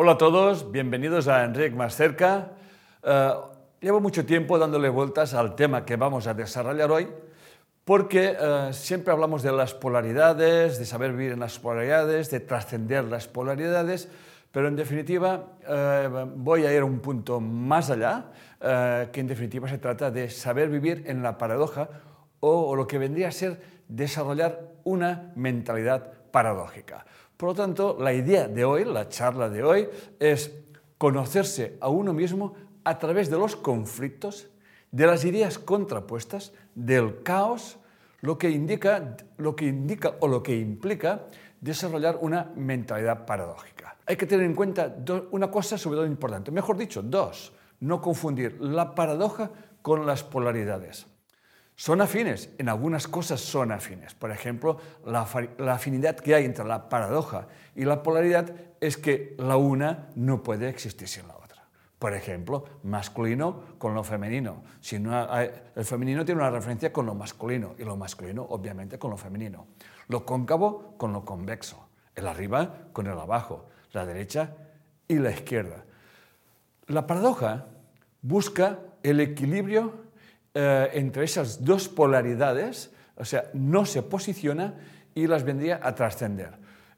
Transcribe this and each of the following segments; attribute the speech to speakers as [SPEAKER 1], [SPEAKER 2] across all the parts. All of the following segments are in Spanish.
[SPEAKER 1] Hola a todos, bienvenidos a Enric Más Cerca. Eh, llevo mucho tiempo dándole vueltas al tema que vamos a desarrollar hoy, porque eh, siempre hablamos de las polaridades, de saber vivir en las polaridades, de trascender las polaridades, pero en definitiva eh, voy a ir a un punto más allá, que en definitiva se trata de saber vivir en la paradoja o lo que vendría a ser desarrollar una mentalidad paradójica. Por lo tanto, la idea de hoy, la charla de hoy, es conocerse a uno mismo a través de los conflictos, de las ideas contrapuestas, del caos, lo que indica, lo que indica o lo que implica desarrollar una mentalidad paradójica. Hay que tener en cuenta una cosa sobre todo importante, mejor dicho, dos, no confundir la paradoja con las polaridades. Son afines, en algunas cosas son afines. Por ejemplo, la, afinidad que hay entre la paradoja y la polaridad es que la una no puede existir sin la otra. Por ejemplo, masculino con lo femenino. Si no el femenino tiene una referencia con lo masculino y lo masculino obviamente con lo femenino. Lo cóncavo con lo convexo. El arriba con el abajo. La derecha y la izquierda. La paradoja busca el equilibrio eh, entre esas dos polaridades, o sea, no se posiciona y las vendría a trascender.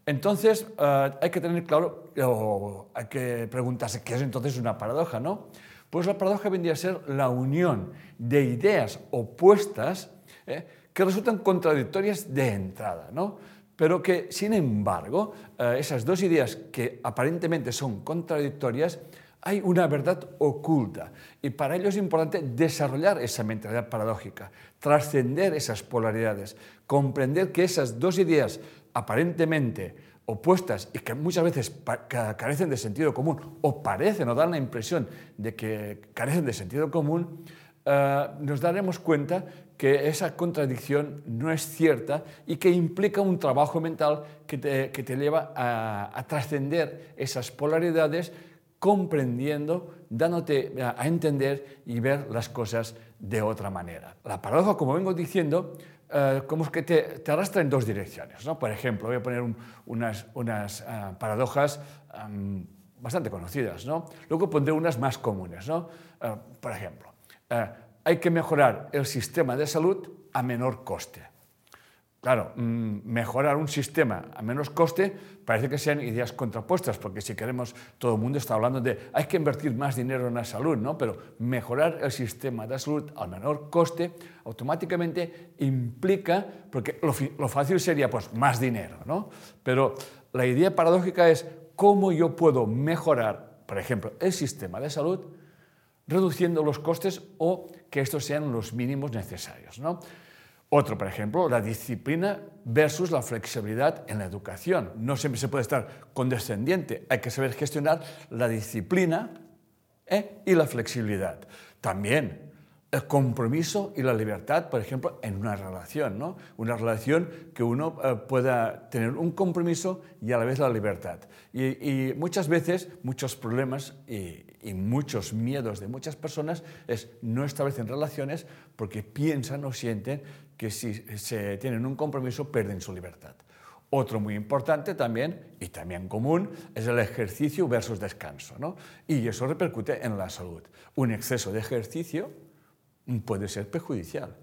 [SPEAKER 1] Entonces, eh, hay que tener claro, o hay que preguntarse qué es entonces una paradoja, ¿no? Pues la paradoja vendría a ser la unión de ideas opuestas ¿eh? que resultan contradictorias de entrada, ¿no? Pero que, sin embargo, esas dos ideas que aparentemente son contradictorias hay una verdad oculta. Y para ello es importante desarrollar esa mentalidad paradójica, trascender esas polaridades, comprender que esas dos ideas aparentemente opuestas y que muchas veces carecen de sentido común o parecen o dan la impresión de que carecen de sentido común, eh, nos daremos cuenta que esa contradicción no es cierta y que implica un trabajo mental que te, lleva a trascender esas polaridades comprendiendo, dándote a entender y ver las cosas de otra manera. La paradoja, como vengo diciendo, eh, como es que te, arrastra en dos direcciones. ¿no? Por ejemplo, voy a poner unas, unas eh, paradojas bastante conocidas. ¿no? Luego pondré unas más comunes. ¿no? Eh, por ejemplo, hay que mejorar el sistema de salud a menor coste. Claro, mm, mejorar un sistema a menos coste parece que sean ideas contrapuestas, porque si queremos, todo el mundo está hablando de hay que invertir más dinero en la salud, ¿no? Pero mejorar el sistema de salud al menor coste automáticamente implica, porque lo, fácil sería pues más dinero, ¿no? Pero la idea paradójica es cómo yo puedo mejorar, por ejemplo, el sistema de salud reduciendo los costes o que estos sean los mínimos necesarios, ¿no? Otro, por ejemplo, la disciplina versus la flexibilidad en la educación. No siempre se puede estar condescendiente, hay que saber gestionar la disciplina ¿eh? y la flexibilidad. También el compromiso y la libertad, por ejemplo, en una relación, ¿no? Una relación que uno eh, pueda tener un compromiso y a la vez la libertad. Y, muchas veces, muchos problemas y, y, muchos miedos de muchas personas es no establecen relaciones porque piensan o sienten que si se tienen un compromiso pierden su libertad. Otro muy importante también, y también común, es el ejercicio versus descanso. ¿no? Y eso repercute en la salud. Un exceso de ejercicio puede ser perjudicial.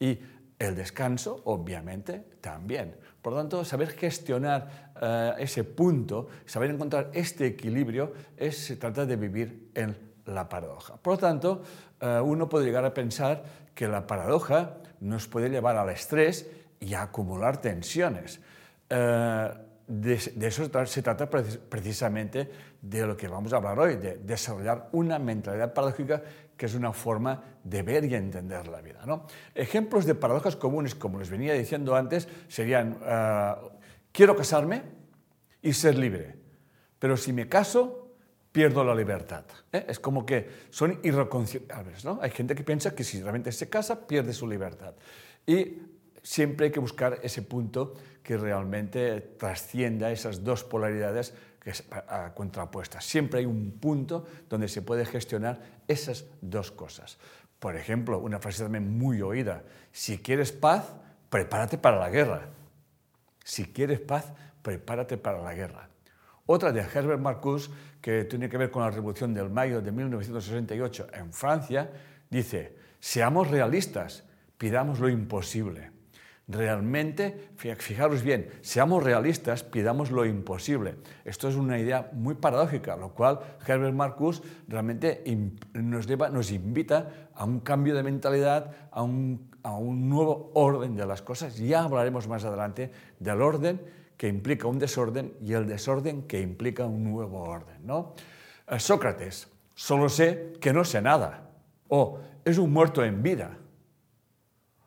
[SPEAKER 1] Y el descanso, obviamente, también. Por lo tanto, saber gestionar eh, ese punto, saber encontrar este equilibrio, es, se trata de vivir en la paradoja. Por lo tanto, eh, uno puede llegar a pensar que la paradoja nos puede llevar al estrés y a acumular tensiones. Eh, de, eso se trata precisamente de lo que vamos a hablar hoy, de desarrollar una mentalidad paradójica que es una forma de ver y entender la vida. Ejemplos de paradojas comunes, como les venía diciendo antes, serían, eh, quiero casarme y ser libre, pero si me caso, pierdo la libertad. ¿eh? Es como que son irreconciliables. ¿no? Hay gente que piensa que si realmente se casa, pierde su libertad. Y siempre hay que buscar ese punto que realmente trascienda esas dos polaridades que contrapuestas. Siempre hay un punto donde se puede gestionar esas dos cosas. Por ejemplo, una frase también muy oída, si quieres paz, prepárate para la guerra. Si quieres paz, prepárate para la guerra. Otra de Herbert Marcuse, que tiene que ver con la Revolución del Mayo de 1968 en Francia, dice, seamos realistas, pidamos lo imposible. Realmente, fijaros bien, seamos realistas, pidamos lo imposible. Esto es una idea muy paradójica, lo cual Herbert Marcuse realmente nos, nos invita a un cambio de mentalidad, a un, a un nuevo orden de las cosas. Ya hablaremos más adelante del orden que implica un desorden y el desorden que implica un nuevo orden. ¿no? Eh, Sócrates, solo sé que no sé nada. O es un muerto en vida.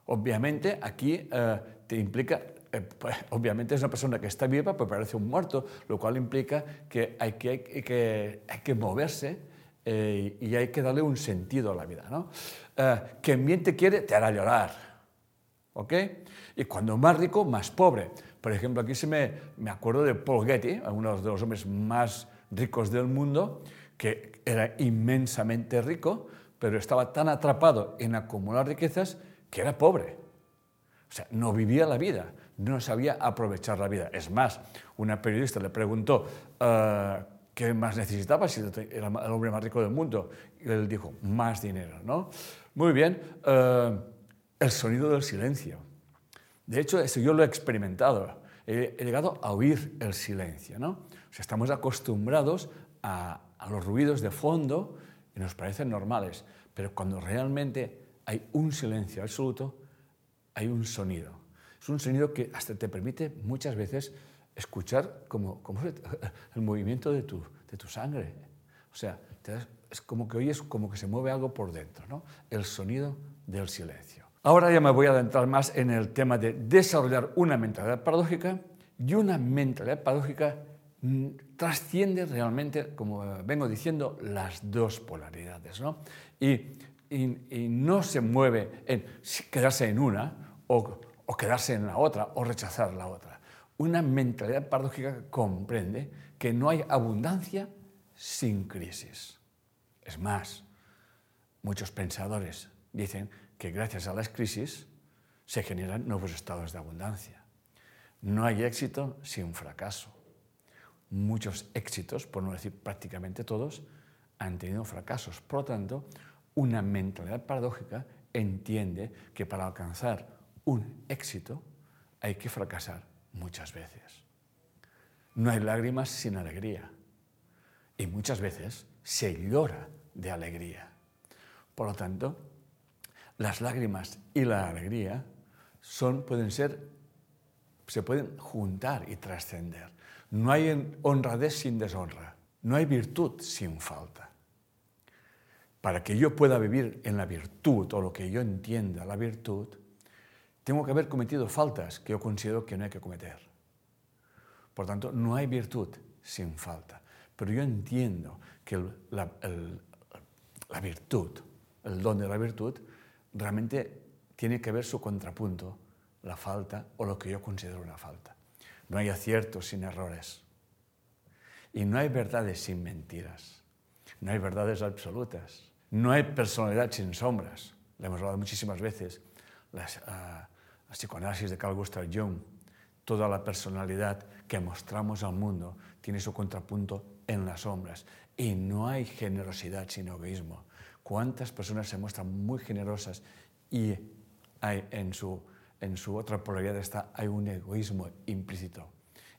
[SPEAKER 1] Obviamente aquí eh, te implica, eh, pues, obviamente es una persona que está viva, pero parece un muerto, lo cual implica que hay que, hay que, hay que moverse y hay que darle un sentido a la vida. ¿no? quien bien te quiere te hará llorar. ¿ok? Y cuando más rico, más pobre. Por ejemplo, aquí se me, me acuerdo de Paul Getty, uno de los hombres más ricos del mundo, que era inmensamente rico, pero estaba tan atrapado en acumular riquezas que era pobre. O sea, no vivía la vida, no sabía aprovechar la vida. Es más, una periodista le preguntó uh, qué más necesitaba si era el hombre más rico del mundo. Y él dijo, más dinero, ¿no? Muy bien, uh, el sonido del silencio. De hecho, eso yo lo he experimentado. He, llegado a oír el silencio. ¿no? O sea, estamos acostumbrados a, los ruidos de fondo y nos parecen normales, pero cuando realmente hay un silencio absoluto, hay un sonido. Es un sonido que hasta te permite muchas veces escuchar como, el movimiento de tu sangre. O sea, es como que oyes como que se mueve algo por dentro, ¿no? el sonido del silencio. Ahora ya me voy a adentrar más en el tema de desarrollar una mentalidad paradójica y una mentalidad paradójica mm, trasciende realmente, como vengo diciendo, las dos polaridades. ¿no? Y, no se mueve en quedarse en una o, o quedarse en la otra o rechazar la otra. Una mentalidad paradójica comprende que no hay abundancia sin crisis. Es más, muchos pensadores dicen que gracias a las crisis se generan nuevos estados de abundancia. No hay éxito sin fracaso. Muchos éxitos, por no decir prácticamente todos, han tenido fracasos. Por lo tanto, una mentalidad paradójica entiende que para alcanzar un éxito hay que fracasar muchas veces. No hay lágrimas sin alegría. Y muchas veces se llora de alegría. Por lo tanto, las lágrimas y la alegría son, pueden ser, se pueden juntar y trascender. No hay honradez sin deshonra, no hay virtud sin falta. Para que yo pueda vivir en la virtud o lo que yo entienda la virtud, tengo que haber cometido faltas que yo considero que no hay que cometer. Por tanto, no hay virtud sin falta. Pero yo entiendo que la, la virtud, el don de la virtud, realmente tiene que ver su contrapunto, la falta o lo que yo considero una falta. No hay aciertos sin errores. Y no hay verdades sin mentiras. No hay verdades absolutas. No hay personalidad sin sombras. Le hemos hablado muchísimas veces. Las, uh, la psicoanálisis de Carl Gustav Jung. Toda la personalidad que mostramos al mundo tiene su contrapunto en las sombras. Y no hay generosidad sin egoísmo. ¿Cuántas personas se muestran muy generosas y hay, en, su, en su otra polaridad está, hay un egoísmo implícito?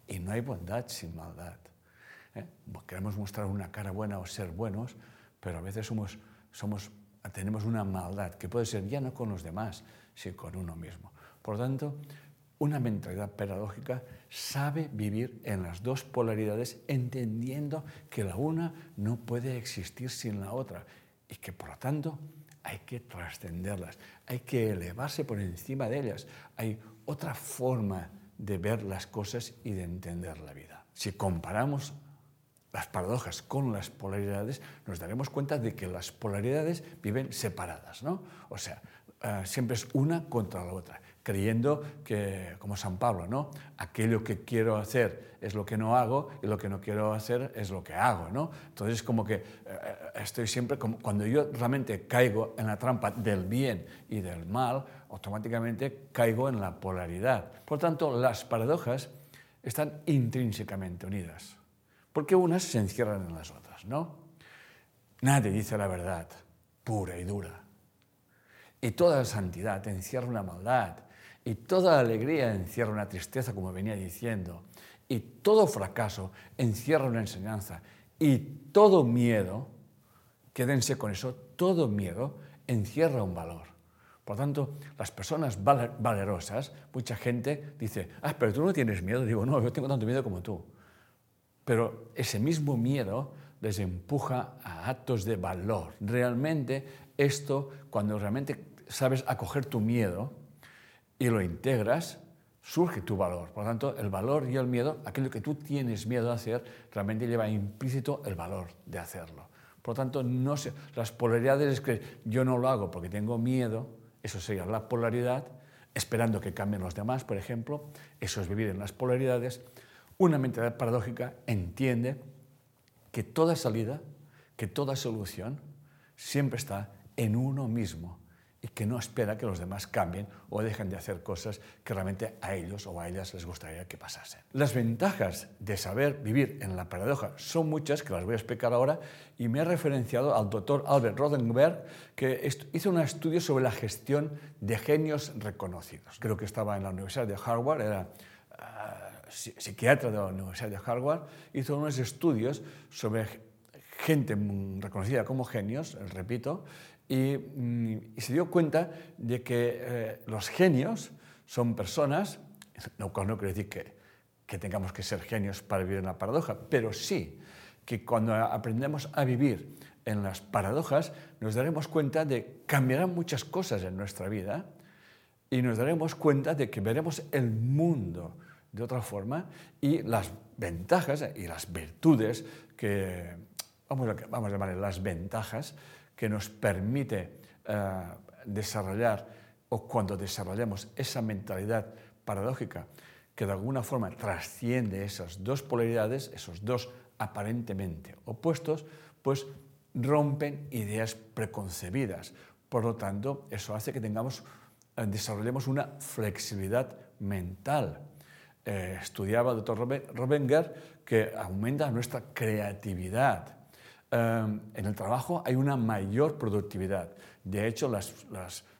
[SPEAKER 1] Y no hay bondad sin maldad. ¿eh? Queremos mostrar una cara buena o ser buenos, pero a veces somos, somos, tenemos una maldad que puede ser ya no con los demás, sino con uno mismo. Por lo tanto, una mentalidad paradójica sabe vivir en las dos polaridades entendiendo que la una no puede existir sin la otra y que por lo tanto hay que trascenderlas, hay que elevarse por encima de ellas. Hay otra forma de ver las cosas y de entender la vida. Si comparamos las paradojas con las polaridades, nos daremos cuenta de que las polaridades viven separadas, ¿no? O sea, eh, siempre es una contra la otra, creyendo que, como San Pablo, ¿no? Aquello que quiero hacer es lo que no hago y lo que no quiero hacer es lo que hago, ¿no? Entonces, como que eh, estoy siempre, como, cuando yo realmente caigo en la trampa del bien y del mal, automáticamente caigo en la polaridad. Por tanto, las paradojas están intrínsecamente unidas, porque unas se encierran en las otras, ¿no? Nadie dice la verdad pura y dura. Y toda santidad encierra una maldad, y toda alegría encierra una tristeza, como venía diciendo, y todo fracaso encierra una enseñanza, y todo miedo, quédense con eso, todo miedo encierra un valor. Por tanto, las personas valerosas, mucha gente dice, ah, pero tú no tienes miedo. Digo, no, yo tengo tanto miedo como tú. Pero ese mismo miedo les empuja a actos de valor. Realmente esto, cuando realmente sabes acoger tu miedo y lo integras, surge tu valor. Por lo tanto, el valor y el miedo, aquello que tú tienes miedo a hacer, realmente lleva implícito el valor de hacerlo. Por lo tanto, no sé, las polaridades es que yo no lo hago porque tengo miedo, eso sería la polaridad, esperando que cambien los demás, por ejemplo, eso es vivir en las polaridades. Una mentalidad paradójica entiende que toda salida, que toda solución siempre está en uno mismo y que no espera que los demás cambien o dejen de hacer cosas que realmente a ellos o a ellas les gustaría que pasasen. Las ventajas de saber vivir en la paradoja son muchas, que las voy a explicar ahora, y me he referenciado al doctor Albert Rodenberg, que hizo un estudio sobre la gestión de genios reconocidos. Creo que estaba en la Universidad de Harvard, era ah, psiquiatra de la Universidad de Harvard, hizo unos estudios sobre gente reconocida como genios, repito, Mm, y, se dio cuenta de que eh, los genios son personas, lo cual no quiere decir que, que tengamos que ser genios para vivir en la paradoja, pero sí que cuando aprendemos a vivir en las paradojas nos daremos cuenta de que cambiarán muchas cosas en nuestra vida y nos daremos cuenta de que veremos el mundo de otra forma y las ventajas y las virtudes que, vamos a, vamos a llamar las ventajas que nos permite eh, desarrollar o cuando desarrollamos esa mentalidad paradójica que de alguna forma trasciende esas dos polaridades, esos dos aparentemente opuestos, pues rompen ideas preconcebidas. Por lo tanto, eso hace que tengamos, eh, desarrollemos una flexibilidad mental. Eh, estudiaba el doctor Robenger que aumenta nuestra creatividad, Em, en el trabajo hay una mayor productividad. De hecho, las,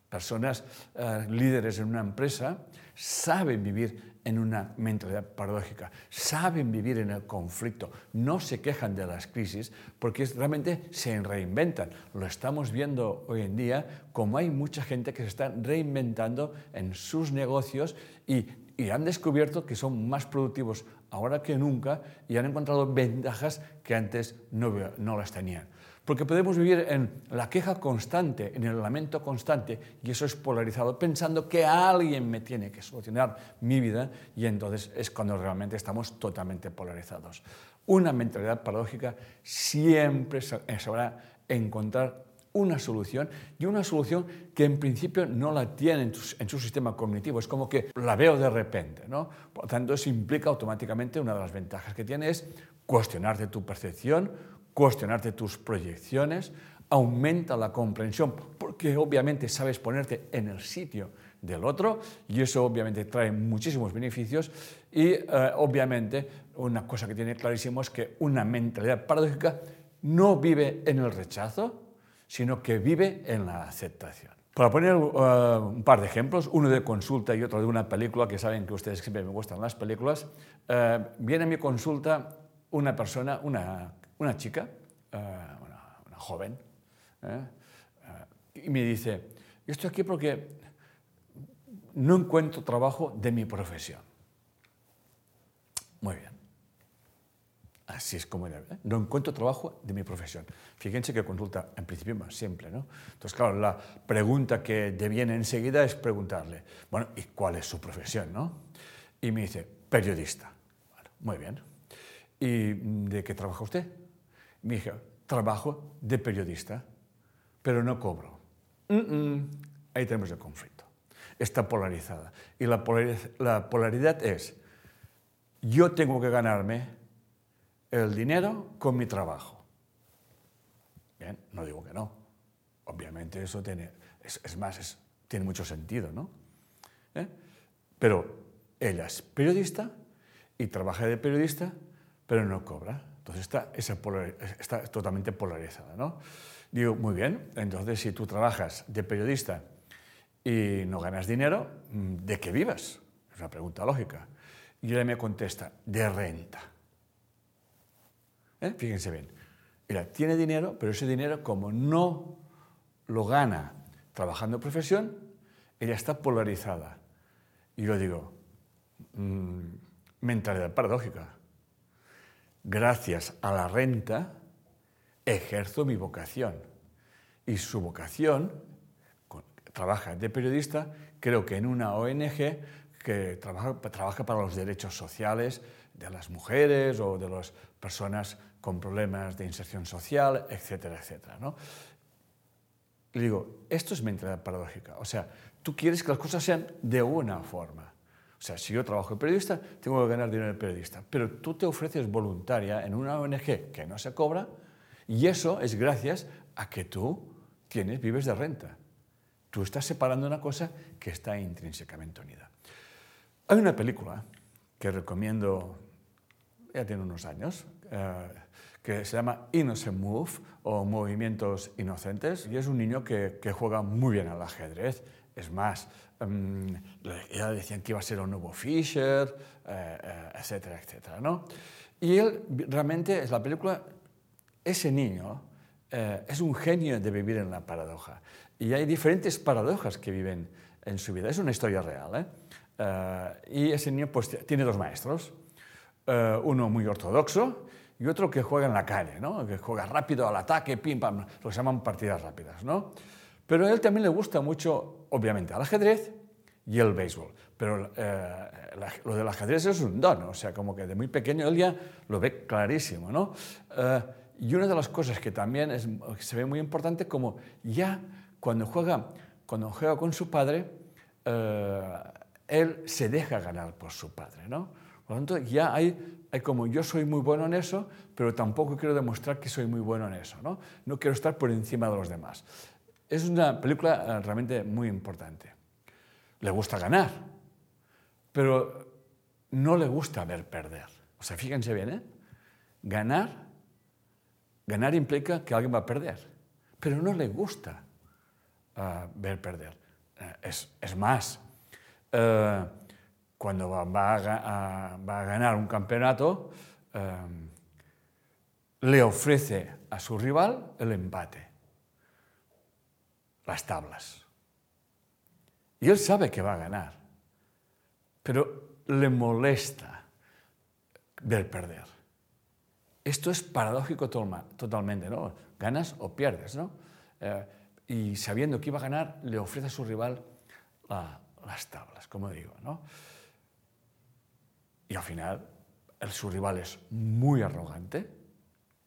[SPEAKER 1] personas eh, líderes en una empresa saben vivir en una mentalidad paradójica, saben vivir en el conflicto, no se quejan de las crisis porque realmente se reinventan. Lo estamos viendo hoy en día como hay mucha gente que se está reinventando en sus negocios y y han descubierto que son más productivos ahora que nunca y han encontrado ventajas que antes no, no las tenían. Porque podemos vivir en la queja constante, en el lamento constante, y eso es polarizado, pensando que alguien me tiene que solucionar mi vida, y entonces es cuando realmente estamos totalmente polarizados. Una mentalidad paradójica siempre sabrá encontrar una solución y una solución que en principio no la tiene en, su sistema cognitivo, es como que la veo de repente. ¿no? Por lo tanto, eso implica automáticamente una de las ventajas que tiene es cuestionarte tu percepción, cuestionarte tus proyecciones, aumenta la comprensión, porque obviamente sabes ponerte en el sitio del otro y eso obviamente trae muchísimos beneficios y eh, obviamente una cosa que tiene clarísimo es que una mentalidad paradójica no vive en el rechazo, sino que vive en la aceptación. Para poner uh, un par de ejemplos, uno de consulta y otro de una película, que saben que ustedes siempre me gustan las películas, uh, viene a mi consulta una persona, una, una chica, uh, una, joven, ¿eh? y me dice, yo estoy aquí porque no encuentro trabajo de mi profesión. Muy bien. Así es como era. No encuentro trabajo de mi profesión. Fíjense que consulta en principio más simple, ¿no? Entonces, claro, la pregunta que deviene enseguida es preguntarle, bueno, ¿y cuál es su profesión, no? Y me dice, periodista. muy bien. ¿y de qué trabaja usted? Me dije, trabajo de periodista, pero no cobro. Ahí tenemos el conflicto. Está polarizada. Y la polaridad es, yo tengo que ganarme el dinero con mi trabajo. Bien, no digo que no. Obviamente eso tiene, es, más, tiene mucho sentido, ¿no? ¿Eh? Pero ella es periodista y trabaja de periodista, pero no cobra. Entonces está, totalmente polarizada, ¿no? Digo, muy bien, entonces si tú trabajas de periodista y no ganas dinero, ¿de qué vivas? Es una pregunta lógica. Y ella me contesta, de renta. ¿Eh? Fíjense bien. Ella tiene dinero, pero ese dinero, como no lo gana trabajando en profesión, ella está polarizada. Y yo digo, mmm, mentalidad paradójica. Gracias a la renta ejerzo mi vocación. Y su vocación, trabaja de periodista, creo que en una ONG que trabaja para los derechos sociales de las mujeres o de las personas con problemas de inserción social, etcétera, etcétera. ¿no? Le digo, esto es mentalidad paradójica. O sea, tú quieres que las cosas sean de una forma. O sea, si yo trabajo de periodista, tengo que ganar dinero de periodista. Pero tú te ofreces voluntaria en una ONG que no se cobra y eso es gracias a que tú tienes, vives de renta. Tú estás separando una cosa que está intrínsecamente unida. Hay una película que recomiendo, ya tiene unos años, eh, que se llama Innocent Move o Movimientos Inocentes y es un niño que, que juega muy bien al ajedrez. Es más, um, ya decían que iba a ser un nuevo Fischer, eh, eh, etcétera, etcétera. ¿no? Y él realmente, es la película, ese niño es un genio de vivir en la paradoja. Y hay diferentes paradojas que viven en su vida. Es una historia real. ¿eh? Eh, y ese niño pues, tiene dos maestros, eh, uno muy ortodoxo y otro que juega en la calle, ¿no? que juega rápido al ataque, pim, pam, lo que llaman partidas rápidas. ¿no? Pero a él también le gusta mucho, obviamente, al ajedrez y el béisbol. Pero eh, lo del ajedrez es un don, o sea, como que de muy pequeño él ya lo ve clarísimo. ¿no? y una de las cosas que también es, se ve muy importante, como ya cuando juega, cuando juega con su padre, él se deja ganar por su padre, ¿no? Por lo tanto, ya hay, hay, como yo soy muy bueno en eso, pero tampoco quiero demostrar que soy muy bueno en eso, ¿no? No quiero estar por encima de los demás. Es una película eh, realmente muy importante. Le gusta ganar, pero no le gusta ver perder. O sea, fíjense bien, ¿eh? Ganar, ganar implica que alguien va a perder, pero no le gusta uh, ver perder. Uh, es, es más, eh, cuando va a, ganar un campeonato, eh, le ofrece a su rival el empate, las tablas. Y él sabe que va a ganar, pero le molesta ver perder. Esto es paradójico totalmente, ¿no? Ganas o pierdes, ¿no? Eh, y sabiendo que iba a ganar, le ofrece a su rival la, las tablas, como digo. ¿no? Y al final, el, su rival es muy arrogante,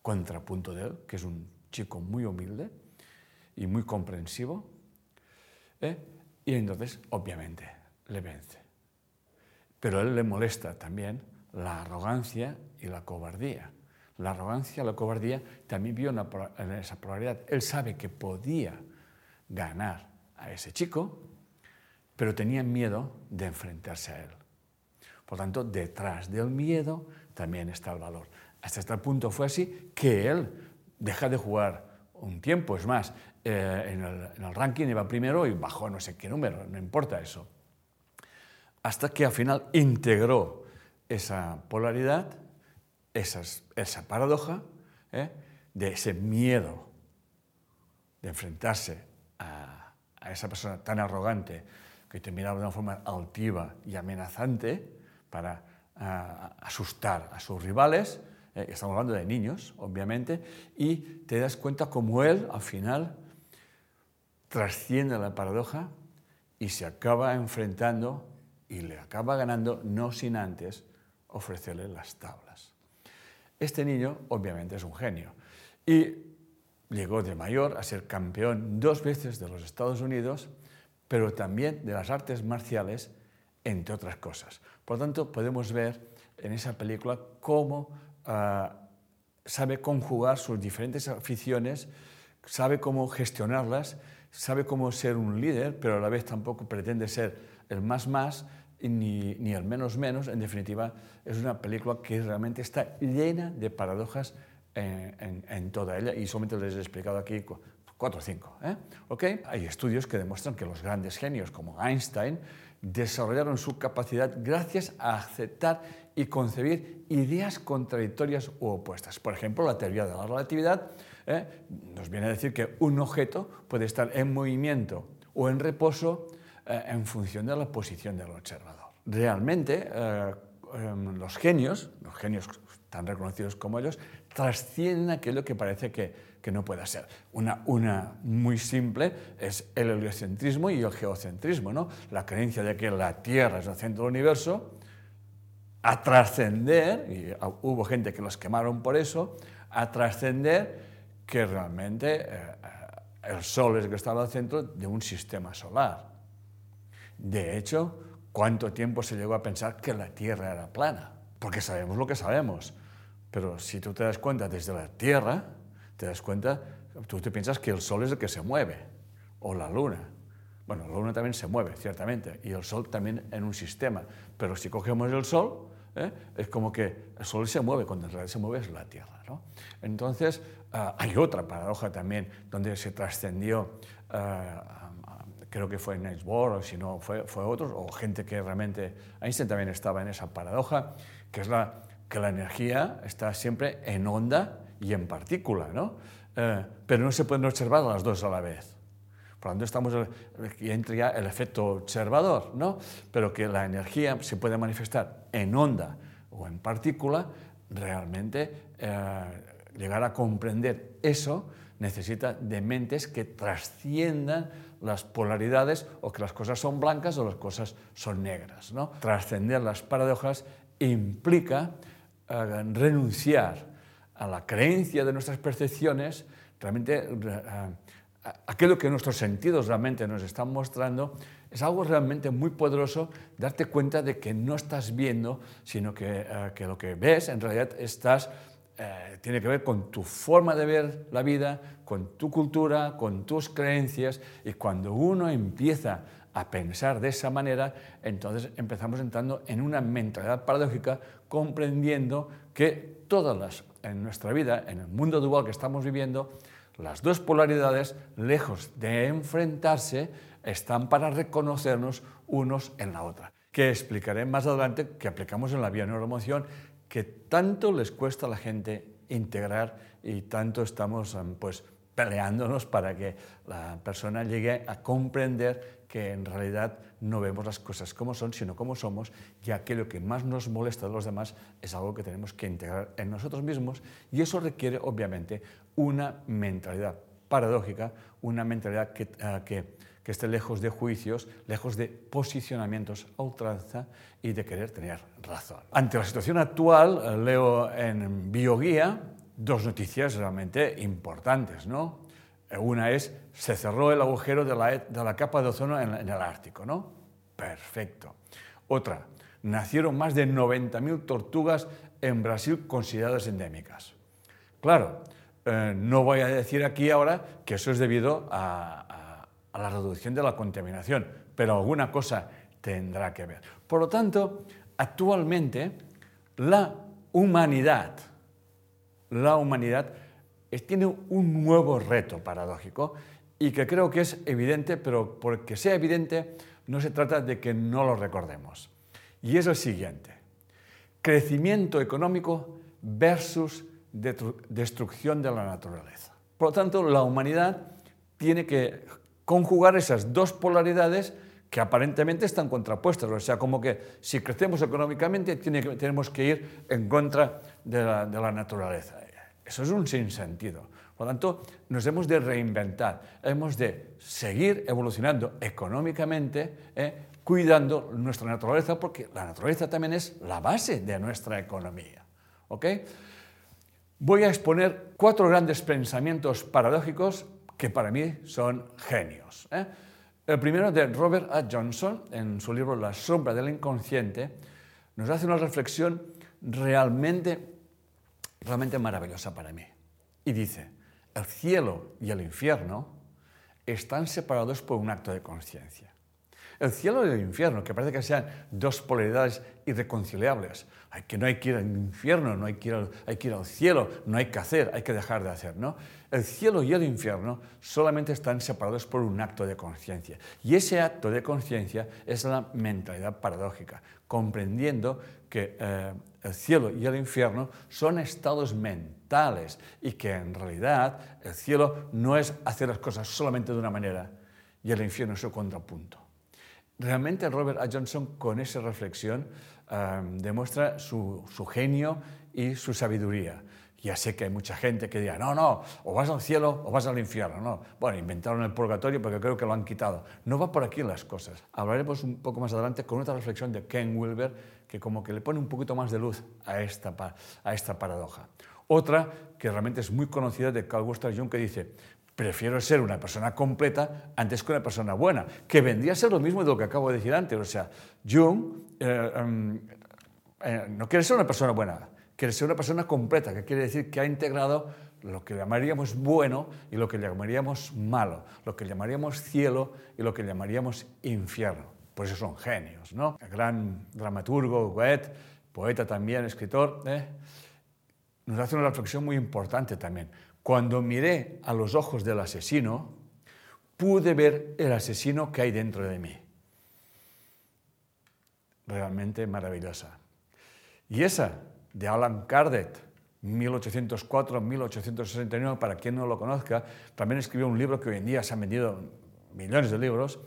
[SPEAKER 1] contrapunto de él, que es un chico muy humilde y muy comprensivo. ¿eh? Y entonces, obviamente, le vence. Pero a él le molesta también la arrogancia y la cobardía. La arrogancia y la cobardía también vio en esa polaridad. Él sabe que podía ganar a ese chico, pero tenían miedo de enfrentarse a él. Por tanto, detrás del miedo también está el valor. Hasta este punto fue así que él deja de jugar un tiempo, es más, eh, en, el, ranking iba primero y bajó no sé qué número, no importa eso. Hasta que al final integró esa polaridad, esa paradoja ¿eh? de ese miedo de enfrentarse a, a esa persona tan arrogante que te miraba de una forma altiva y amenazante para asustar a sus rivales. Eh, estamos hablando de niños, obviamente, y te das cuenta cómo él, al final, trasciende la paradoja y se acaba enfrentando y le acaba ganando, no sin antes ofrecerle las tablas. Este niño obviamente es un genio. Y llegó de mayor a ser campeón dos veces de los Estados Unidos, pero también de las artes marciales, entre otras cosas. Por lo tanto, podemos ver en esa película cómo ah, sabe conjugar sus diferentes aficiones, sabe cómo gestionarlas, sabe cómo ser un líder, pero a la vez tampoco pretende ser el más más ni, ni el menos menos. En definitiva, es una película que realmente está llena de paradojas en, toda ella y solamente les he explicado aquí cuatro o cinco. ¿eh? ¿Okay? Hay estudios que demuestran que los grandes genios como Einstein desarrollaron su capacidad gracias a aceptar y concebir ideas contradictorias u opuestas. Por ejemplo, la teoría de la relatividad ¿eh? nos viene a decir que un objeto puede estar en movimiento o en reposo eh, en función de la posición del observador. Realmente, em, los genios, los genios tan reconocidos como ellos, trascienden aquello que parece que, no pueda ser. Una, una, muy simple es el heliocentrismo y el geocentrismo, ¿no? la creencia de que la Tierra es el centro del universo, a trascender, y hubo gente que los quemaron por eso, a trascender que realmente eh, el Sol es el que está al centro de un sistema solar. De hecho, ¿cuánto tiempo se llegó a pensar que la Tierra era plana? Porque sabemos lo que sabemos. Pero si tú te das cuenta desde la Tierra, te das cuenta, tú te piensas que el Sol es el que se mueve, o la Luna. Bueno, la Luna también se mueve, ciertamente, y el Sol también en un sistema. Pero si cogemos el Sol, ¿eh? es como que el Sol se mueve, cuando en realidad se mueve es la Tierra. ¿no? Entonces, ah, hay otra paradoja también, donde se trascendió, ah, creo que fue Niels Bohr, o si no, fue, fue otros, o gente que realmente, Einstein también estaba en esa paradoja, que es la que la energía está siempre en onda y en partícula, ¿no? Eh, pero no se pueden observar las dos a la vez. Por lo tanto, estamos, y entra ya el efecto observador, ¿no? Pero que la energía se puede manifestar en onda o en partícula, realmente eh, llegar a comprender eso necesita de mentes que trasciendan las polaridades o que las cosas son blancas o las cosas son negras. ¿no? Trascender las paradojas implica renunciar a la creencia de nuestras percepciones, realmente aquello que nuestros sentidos realmente nos están mostrando, es algo realmente muy poderoso darte cuenta de que no estás viendo, sino que, eh, que lo que ves en realidad estás, eh, tiene que ver con tu forma de ver la vida, con tu cultura, con tus creencias, y cuando uno empieza a pensar de esa manera, entonces empezamos entrando en una mentalidad paradójica, comprendiendo que todas las, en nuestra vida, en el mundo dual que estamos viviendo, las dos polaridades, lejos de enfrentarse, están para reconocernos unos en la otra. Que explicaré más adelante, que aplicamos en la neuroemoción, que tanto les cuesta a la gente integrar y tanto estamos pues, peleándonos para que la persona llegue a comprender que en realidad no vemos las cosas como son, sino como somos, y aquello que más nos molesta de los demás es algo que tenemos que integrar en nosotros mismos, y eso requiere, obviamente, una mentalidad paradójica, una mentalidad que, eh, que, que esté lejos de juicios, lejos de posicionamientos a ultranza y de querer tener razón. Ante la situación actual, eh, leo en Bioguía dos noticias realmente importantes, ¿no? Una es, se cerró el agujero de la, de la capa de ozono en, el Ártico, ¿no? Perfecto. Otra, nacieron más de 90.000 tortugas en Brasil consideradas endémicas. Claro, eh, no voy a decir aquí ahora que eso es debido a, a, la reducción de la contaminación, pero alguna cosa tendrá que ver. Por lo tanto, actualmente la humanidad, la humanidad tiene un nuevo reto paradójico y que creo que es evidente, pero porque sea evidente no se trata de que no lo recordemos. Y es el siguiente, crecimiento económico versus destrucción de la naturaleza. Por lo tanto, la humanidad tiene que conjugar esas dos polaridades que aparentemente están contrapuestas. O sea, como que si crecemos económicamente tenemos que ir en contra de la naturaleza. Eso es un sinsentido. Por lo tanto, nos hemos de reinventar, hemos de seguir evolucionando económicamente, eh, cuidando nuestra naturaleza, porque la naturaleza también es la base de nuestra economía. ¿ok? voy a exponer cuatro grandes pensamientos paradójicos que para mí son genios. ¿eh? El primero de Robert A. Johnson, en su libro La sombra del inconsciente, nos hace una reflexión realmente, realmente maravillosa para mí. Y dice, el cielo y el infierno están separados por un acto de conciencia. El cielo y el infierno, que parece que sean dos polaridades irreconciliables. Hay que no hay que ir al infierno, no hay que ir al, hay que ir al cielo, no hay que hacer, hay que dejar de hacer. ¿no? El cielo y el infierno solamente están separados por un acto de conciencia. Y ese acto de conciencia es la mentalidad paradójica, comprendiendo que eh, el cielo y el infierno son estados mentales y que en realidad el cielo no es hacer las cosas solamente de una manera y el infierno es su contrapunto. Realmente Robert A. Johnson con esa reflexión eh, demuestra su, genio y su sabiduría. Ya sé que hay mucha gente que dirá, no, no, o vas al cielo o vas al infierno. No, bueno, inventaron el purgatorio porque creo que lo han quitado. No va por aquí las cosas. Hablaremos un poco más adelante con otra reflexión de Ken Wilber que como que le pone un poquito más de luz a esta, a esta paradoja. Otra que realmente es muy conocida de Carl Gustav Jung que dice, prefiero ser una persona completa antes que una persona buena, que vendría a ser lo mismo de lo que acabo de decir antes. O sea, Jung eh, em, eh, no quiere ser una persona buena, quiere ser una persona completa, que quiere decir que ha integrado lo que llamaríamos bueno y lo que llamaríamos malo, lo que llamaríamos cielo y lo que llamaríamos infierno. Por eso son genios, ¿no? El gran dramaturgo, Goethe, poeta también, escritor, ¿eh? nos hace una reflexión muy importante también. Cuando miré a los ojos del asesino, pude ver el asesino que hay dentro de mí. Realmente maravillosa. Y esa de Alan Kardec, 1804-1869, para quien no lo conozca, también escribió un libro que hoy en día se han vendido millones de libros,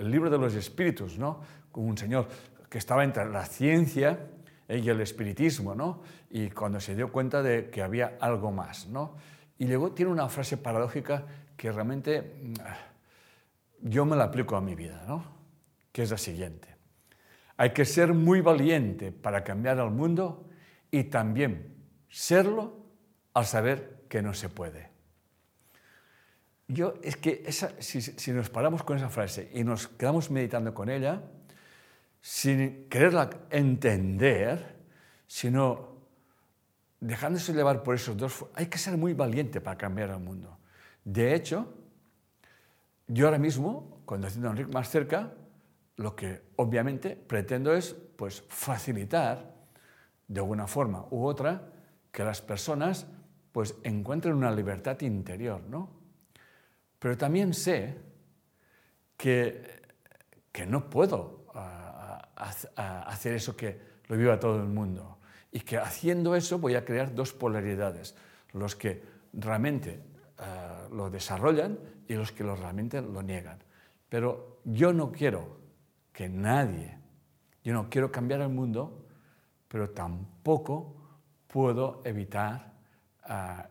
[SPEAKER 1] el libro de los espíritus, ¿no? Con un señor que estaba entre la ciencia y el espiritismo, ¿no? Y cuando se dio cuenta de que había algo más, ¿no? Y luego tiene una frase paradójica que realmente mm, yo me la aplico a mi vida, ¿no? que es la siguiente. Hay que ser muy valiente para cambiar al mundo y también serlo al saber que no se puede. Yo es que si, nos paramos con esa frase y nos quedamos meditando con ella, sin quererla entender, sino dejándose llevar por esos dos, hay que ser muy valiente para cambiar el mundo. De hecho, yo ahora mismo, cuando estoy a Enrique más cerca, lo que obviamente pretendo es pues, facilitar de alguna forma u otra que las personas pues, encuentren una libertad interior. ¿no? Pero también sé que, que no puedo hacer eso que lo viva todo el mundo y que haciendo eso voy a crear dos polaridades, los que realmente lo desarrollan y los que lo realmente lo niegan. Pero yo no quiero que nadie, yo no quiero cambiar el mundo, pero tampoco puedo evitar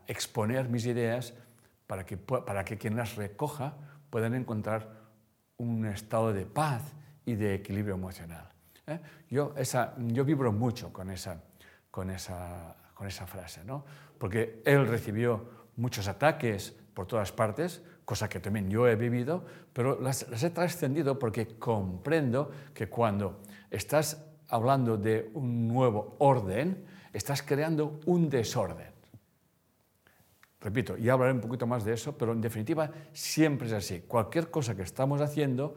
[SPEAKER 1] exponer mis ideas para que, para que quien las recoja puedan encontrar un estado de paz y de equilibrio emocional. ¿eh? Yo, esa, yo vibro mucho con esa, con esa, con esa frase, ¿no? Porque él recibió muchos ataques por todas partes, cosa que también yo he vivido, pero las, he trascendido porque comprendo que cuando estás hablando de un nuevo orden, estás creando un desorden. Repito, ya hablaré un poquito más de eso, pero en definitiva siempre es así. Cualquier cosa que estamos haciendo,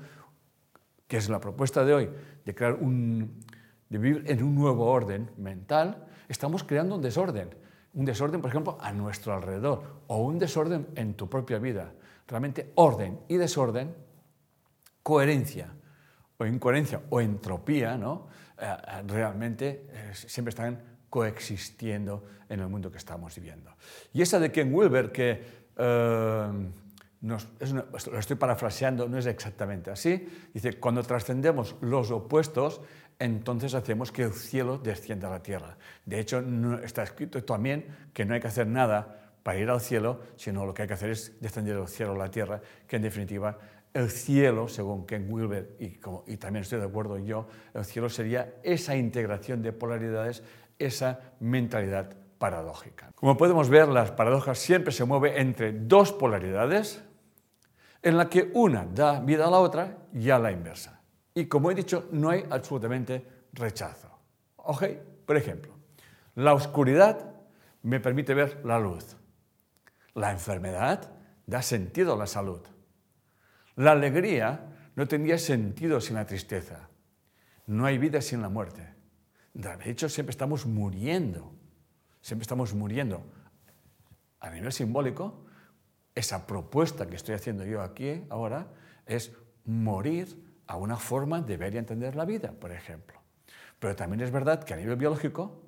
[SPEAKER 1] que es la propuesta de hoy, de crear un, de vivir en un nuevo orden mental, estamos creando un desorden. Un desorden, por ejemplo, a nuestro alrededor o un desorden en tu propia vida. Realmente orden y desorden, coherencia o incoherencia o entropía, ¿no? Eh, eh, realmente eh, siempre están coexistiendo en el mundo que estamos viviendo. Y esa de Ken Wilber, que lo estoy parafraseando, no es exactamente así, dice, cuando trascendemos los opuestos, entonces hacemos que el cielo descienda a la tierra. De hecho, está escrito también que no hay que hacer nada para ir al cielo, sino lo que hay que hacer es descender del cielo a la tierra, que en definitiva el cielo, según Ken Wilber, y, y también estoy de acuerdo yo, el cielo sería esa integración de polaridades, esa mentalidad paradójica. Como podemos ver, las paradojas siempre se mueven entre dos polaridades en la que una da vida a la otra y a la inversa. Y como he dicho, no hay absolutamente rechazo. ¿Ok? Por ejemplo, la oscuridad me permite ver la luz. La enfermedad da sentido a la salud. La alegría no tendría sentido sin la tristeza. No hay vida sin la muerte. De hecho, siempre estamos muriendo. Siempre estamos muriendo. A nivel simbólico, esa propuesta que estoy haciendo yo aquí ahora es morir a una forma de ver y entender la vida, por ejemplo. Pero también es verdad que a nivel biológico,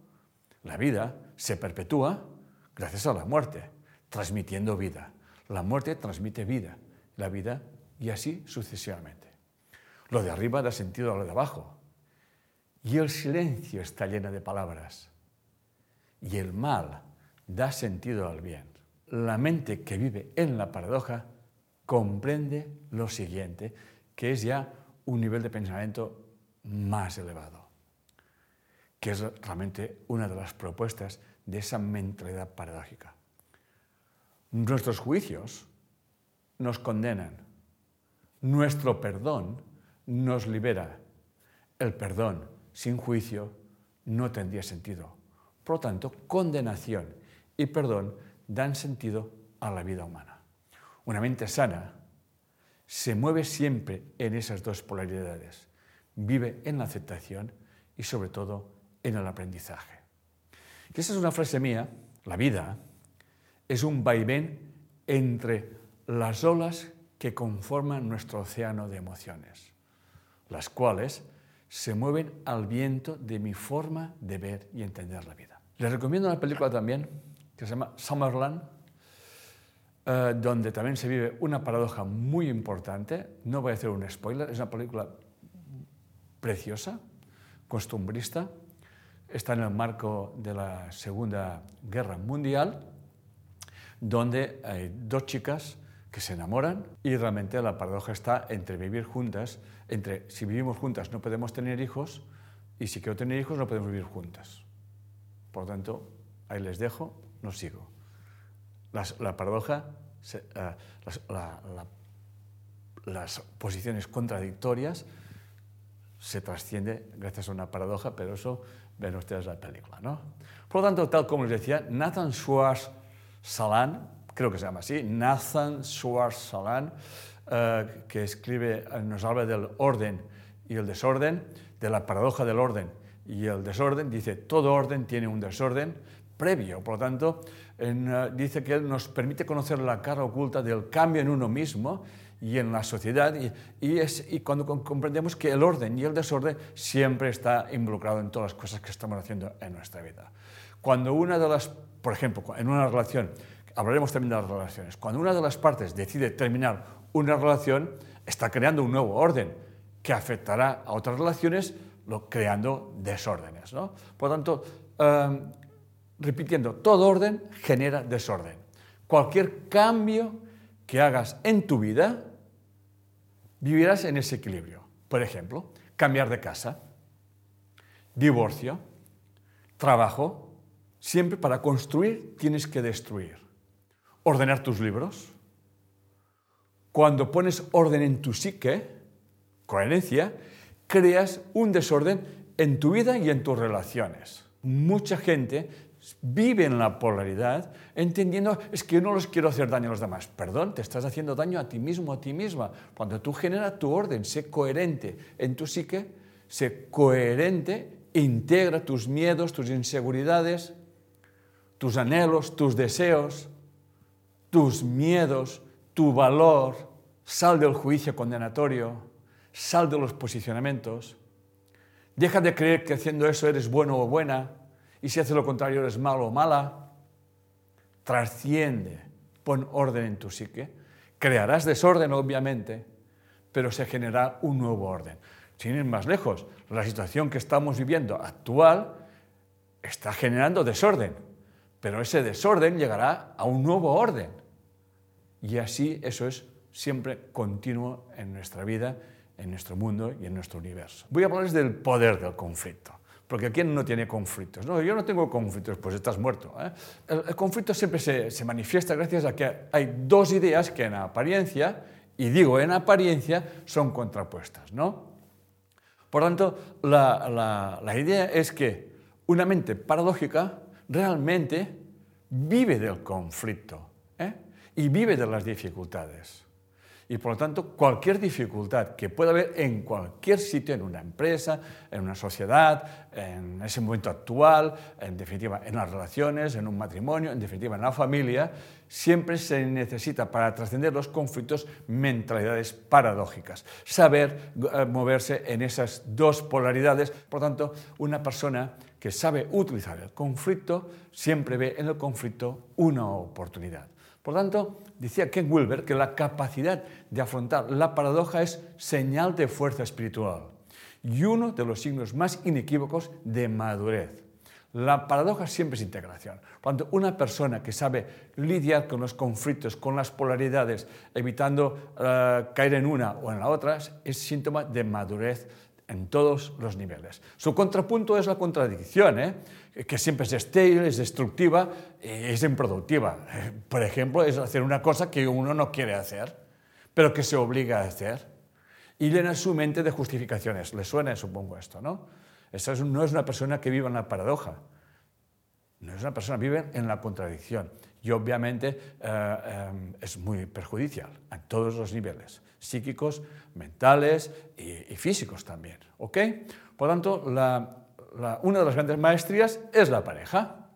[SPEAKER 1] la vida se perpetúa gracias a la muerte, transmitiendo vida. La muerte transmite vida, la vida y así sucesivamente. Lo de arriba da sentido a lo de abajo. Y el silencio está lleno de palabras. Y el mal da sentido al bien. La mente que vive en la paradoja comprende lo siguiente, que es ya un nivel de pensamiento más elevado, que es realmente una de las propuestas de esa mentalidad paradójica. Nuestros juicios nos condenan, nuestro perdón nos libera. El perdón sin juicio no tendría sentido. Por lo tanto, condenación y perdón dan sentido a la vida humana. Una mente sana se mueve siempre en esas dos polaridades. Vive en la aceptación y sobre todo en el aprendizaje. Y esa es una frase mía, la vida es un vaivén entre las olas que conforman nuestro océano de emociones, las cuales se mueven al viento de mi forma de ver y entender la vida. Les recomiendo una película también que se llama Summerland, eh, donde también se vive una paradoja muy importante. No voy a hacer un spoiler, es una película preciosa, costumbrista, está en el marco de la Segunda Guerra Mundial, donde hay dos chicas que se enamoran y realmente la paradoja está entre vivir juntas, entre si vivimos juntas no podemos tener hijos y si quiero tener hijos no podemos vivir juntas. Por lo tanto, ahí les dejo, no sigo la paradoja, eh, las, posiciones contradictorias se trasciende gracias a una paradoja, pero eso ven ustedes la película. ¿no? Por lo tanto, tal como les decía, Nathan Schwartz Salan, creo que se llama así, Nathan Schwartz Salan, eh, que escribe, nos habla del orden y el desorden, de la paradoja del orden y el desorden, dice, todo orden tiene un desorden, previo. Por lo tanto, eh, dice que nos permite conocer la cara oculta del cambio en uno mismo y en la sociedad, y, es, y cuando comprendemos que el orden y el desorden siempre está involucrado en todas las cosas que estamos haciendo en nuestra vida. Cuando una de las, por ejemplo, en una relación, hablaremos también de las relaciones, cuando una de las partes decide terminar una relación, está creando un nuevo orden que afectará a otras relaciones, lo, creando desórdenes. Por lo tanto, eh, repitiendo, todo orden genera desorden. Cualquier cambio que hagas en tu vida, vivirás en ese equilibrio. Por ejemplo, cambiar de casa, divorcio, trabajo. Siempre para construir tienes que destruir. Ordenar tus libros. Cuando pones orden en tu psique, coherencia, creas un desorden en tu vida y en tus relaciones. Mucha gente vive en la polaridad, entendiendo, es que yo no los quiero hacer daño a los demás. Perdón, te estás haciendo daño a ti mismo, a ti misma. Cuando tú generas tu orden, sé coherente en tu psique, sé coherente, integra tus miedos, tus inseguridades, tus anhelos, tus deseos, tus miedos, tu valor. Sal del juicio condenatorio, sal de los posicionamientos. Deja de creer que haciendo eso eres bueno o buena y si haces lo contrario eres malo o mala, trasciende, pon orden en tu psique, crearás desorden obviamente, pero se generará un nuevo orden. Sin ir más lejos, la situación que estamos viviendo actual está generando desorden, pero ese desorden llegará a un nuevo orden. Y así eso es siempre continuo en nuestra vida, en nuestro mundo y en nuestro universo. Voy a hablarles del poder del conflicto. Porque ¿quién no tiene conflictos? No, yo no tengo conflictos, pues estás muerto. ¿eh? El, conflicto siempre se, se, manifiesta gracias a que hay dos ideas que en apariencia, y digo en apariencia, son contrapuestas. ¿no? Por tanto, la, la, la idea es que una mente paradójica realmente vive del conflicto ¿eh? Y vive de las dificultades. Y por lo tanto, cualquier dificultad que pueda haber en cualquier sitio, en una empresa, en una sociedad, en ese momento actual, en definitiva, en las relaciones, en un matrimonio, en definitiva, en la familia, siempre se necesita para trascender los conflictos mentalidades paradójicas. Saber eh, moverse en esas dos polaridades. Por lo tanto, una persona que sabe utilizar el conflicto siempre ve en el conflicto una oportunidad. Por tanto, decía Ken Wilber que la capacidad de afrontar la paradoja es señal de fuerza espiritual y uno de los signos más inequívocos de madurez. La paradoja siempre es integración. Cuando una persona que sabe lidiar con los conflictos, con las polaridades, evitando uh, caer en una o en la otra, es síntoma de madurez en todos los niveles. Su contrapunto es la contradicción, ¿eh? que siempre es estéril, es destructiva, es improductiva. Por ejemplo, es hacer una cosa que uno no quiere hacer, pero que se obliga a hacer. Y llena su mente de justificaciones. Le suena, supongo, esto, ¿no? Esa no es una persona que vive en la paradoja. No es una persona que vive en la contradicción. Y obviamente eh, eh, es muy perjudicial a todos los niveles, psíquicos, mentales y, físicos también. ¿ok? Por tanto, una de las grandes maestrías es la pareja.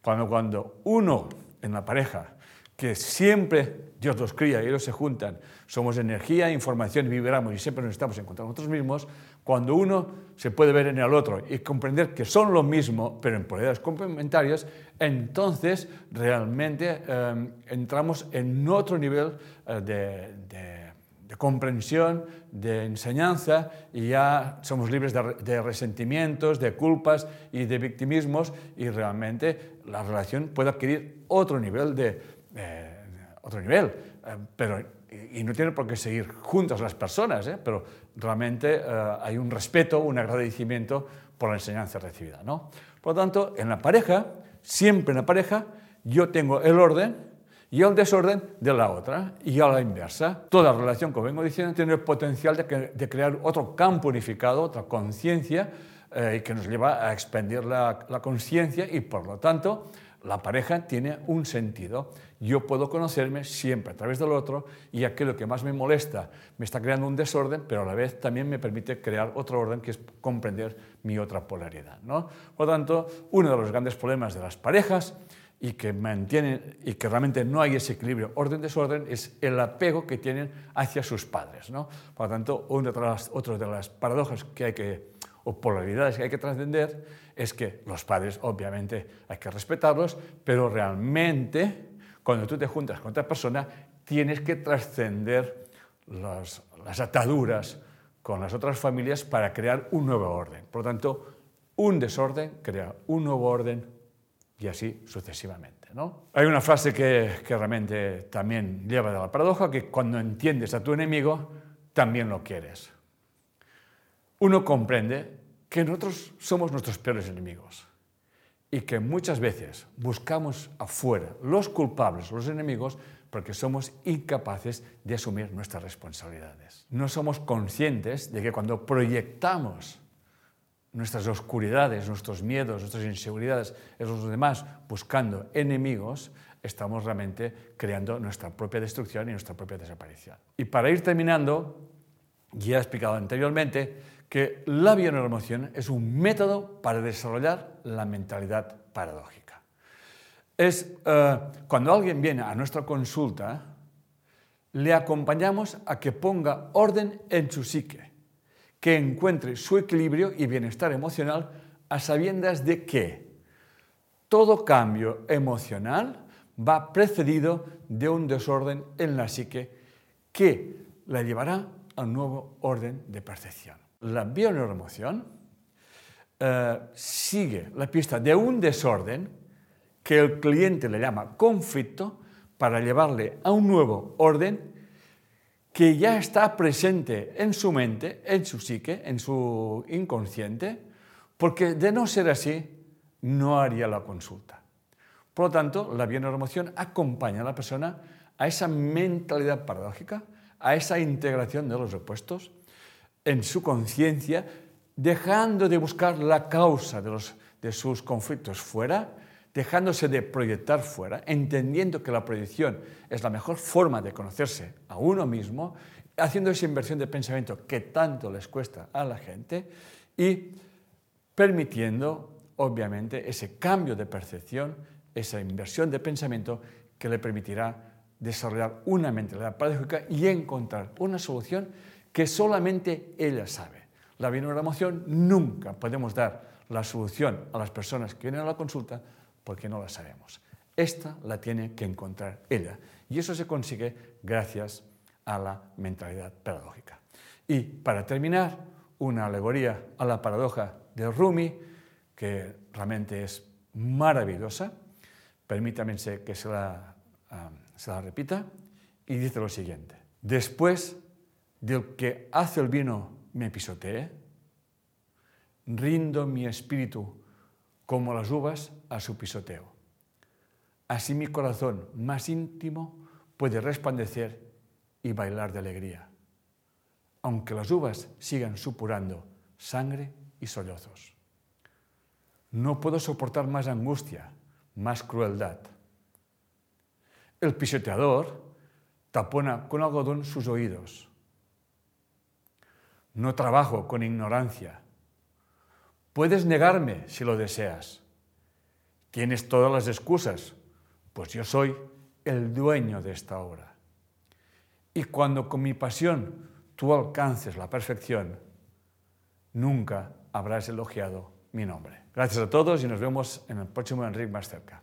[SPEAKER 1] Cuando, cuando uno en la pareja, que siempre Dios los cría y ellos se juntan, somos energía, información vibramos y siempre nos estamos encontrando nosotros mismos, cuando uno se puede ver en el otro y comprender que son lo mismo, pero en polaridades complementarias, entonces realmente eh, entramos en otro nivel eh, de de comprensión, de enseñanza, y ya somos libres de, resentimientos, de culpas y de victimismos, y realmente la relación puede adquirir otro nivel de... Eh, otro nivel, eh, pero, y, no tiene por qué seguir juntas las personas, ¿eh? pero realmente hay un respeto, un agradecimiento por la enseñanza recibida. ¿no? Por lo tanto, en la pareja, siempre en la pareja, yo tengo el orden, y el desorden de la otra, y a la inversa. Toda relación, como vengo diciendo, tiene el potencial de, crear otro campo unificado, otra conciencia, eh, que nos lleva a expandir la conciencia y, por lo tanto, la pareja tiene un sentido. Yo puedo conocerme siempre a través del otro y aquello que más me molesta me está creando un desorden, pero a la vez también me permite crear otro orden que es comprender mi otra polaridad. ¿no? Por lo tanto, uno de los grandes problemas de las parejas y que mantienen y que realmente no hay ese equilibrio orden-desorden es el apego que tienen hacia sus padres. ¿no? Por lo tanto, una de las, otra de las paradojas que hay que, o polaridades que hay que trascender es que los padres, obviamente, hay que respetarlos, pero realmente, cuando tú te juntas con otra persona, tienes que trascender las, las ataduras con las otras familias para crear un nuevo orden. Por lo tanto, un desorden crea un nuevo orden y así sucesivamente. ¿no? Hay una frase que, que, realmente también lleva de la paradoja, que cuando entiendes a tu enemigo, también lo quieres. Uno comprende que nosotros somos nuestros peores enemigos y que muchas veces buscamos afuera los culpables, los enemigos, porque somos incapaces de asumir nuestras responsabilidades. No somos conscientes de que cuando proyectamos nuestras oscuridades, nuestros miedos, nuestras inseguridades en los demás, buscando enemigos, estamos realmente creando nuestra propia destrucción y nuestra propia desaparición. Y para ir terminando, ya he explicado anteriormente que la bioneuroemoción es un método para desarrollar la mentalidad paradójica. Es eh, cuando alguien viene a nuestra consulta, le acompañamos a que ponga orden en su psique que encuentre su equilibrio y bienestar emocional a sabiendas de que todo cambio emocional va precedido de un desorden en la psique que la llevará a un nuevo orden de percepción. La bioneuroemoción eh, sigue la pista de un desorden que el cliente le llama conflicto para llevarle a un nuevo orden que ya está presente en su mente, en su psique, en su inconsciente, porque de no ser así, no haría la consulta. Por lo tanto, la bioneuromoción acompaña a la persona a esa mentalidad paradójica, a esa integración de los opuestos en su conciencia, dejando de buscar la causa de, los, de sus conflictos fuera, dejándose de proyectar fuera, entendiendo que la proyección es la mejor forma de conocerse a uno mismo, haciendo esa inversión de pensamiento que tanto les cuesta a la gente y permitiendo, obviamente, ese cambio de percepción, esa inversión de pensamiento que le permitirá desarrollar una mentalidad paradójica y encontrar una solución que solamente ella sabe. La emoción nunca podemos dar la solución a las personas que vienen a la consulta porque no la sabemos. Esta la tiene que encontrar ella y eso se consigue gracias a la mentalidad paradójica. Y para terminar, una alegoría a la paradoja de Rumi, que realmente es maravillosa. Permítanme que se la, ah, se la repita. Y dice lo siguiente. Después del que hace el vino me pisotee, rindo mi espíritu como las uvas a su pisoteo. Así mi corazón más íntimo puede resplandecer y bailar de alegría, aunque las uvas sigan supurando sangre y sollozos. No puedo soportar más angustia, más crueldad. El pisoteador tapona con algodón sus oídos. No trabajo con ignorancia. Puedes negarme si lo deseas. Tienes todas las excusas, pues yo soy el dueño de esta obra. Y cuando con mi pasión tú alcances la perfección, nunca habrás elogiado mi nombre. Gracias a todos y nos vemos en el próximo Enrique más cerca.